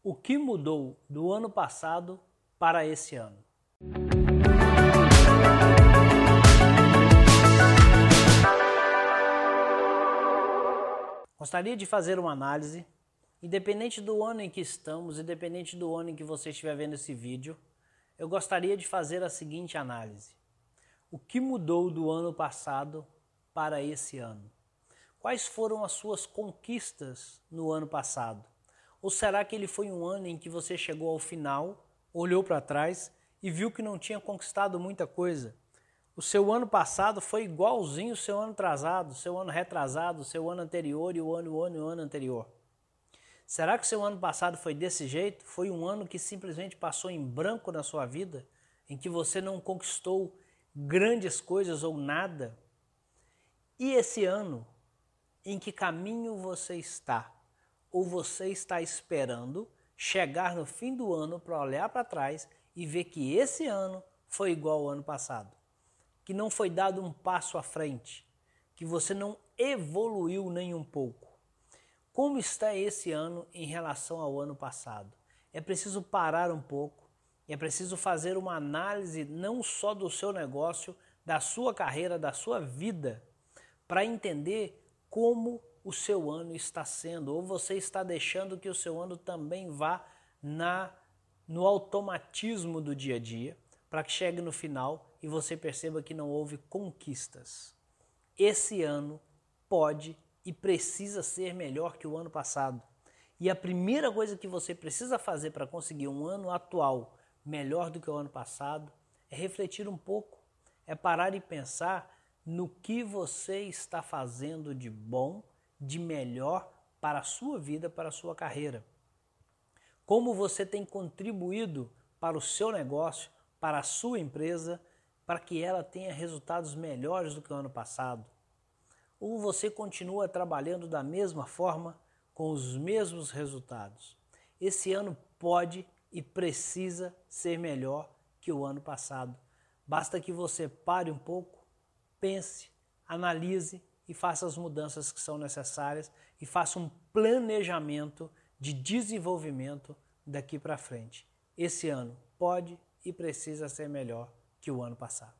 O que mudou do ano passado para esse ano? Gostaria de fazer uma análise, independente do ano em que estamos, independente do ano em que você estiver vendo esse vídeo, eu gostaria de fazer a seguinte análise. O que mudou do ano passado para esse ano? Quais foram as suas conquistas no ano passado? Ou será que ele foi um ano em que você chegou ao final, olhou para trás e viu que não tinha conquistado muita coisa? O seu ano passado foi igualzinho o seu ano atrasado, seu ano retrasado, seu ano anterior e o ano, o ano e o ano anterior. Será que o seu ano passado foi desse jeito? Foi um ano que simplesmente passou em branco na sua vida, em que você não conquistou grandes coisas ou nada? E esse ano, em que caminho você está? Ou você está esperando chegar no fim do ano para olhar para trás e ver que esse ano foi igual ao ano passado, que não foi dado um passo à frente, que você não evoluiu nem um pouco. Como está esse ano em relação ao ano passado? É preciso parar um pouco, é preciso fazer uma análise não só do seu negócio, da sua carreira, da sua vida, para entender como o seu ano está sendo, ou você está deixando que o seu ano também vá na no automatismo do dia a dia, para que chegue no final e você perceba que não houve conquistas. Esse ano pode e precisa ser melhor que o ano passado. E a primeira coisa que você precisa fazer para conseguir um ano atual melhor do que o ano passado é refletir um pouco, é parar e pensar no que você está fazendo de bom de melhor para a sua vida, para a sua carreira. Como você tem contribuído para o seu negócio, para a sua empresa, para que ela tenha resultados melhores do que o ano passado? Ou você continua trabalhando da mesma forma, com os mesmos resultados? Esse ano pode e precisa ser melhor que o ano passado. Basta que você pare um pouco, pense, analise e faça as mudanças que são necessárias e faça um planejamento de desenvolvimento daqui para frente. Esse ano pode e precisa ser melhor que o ano passado.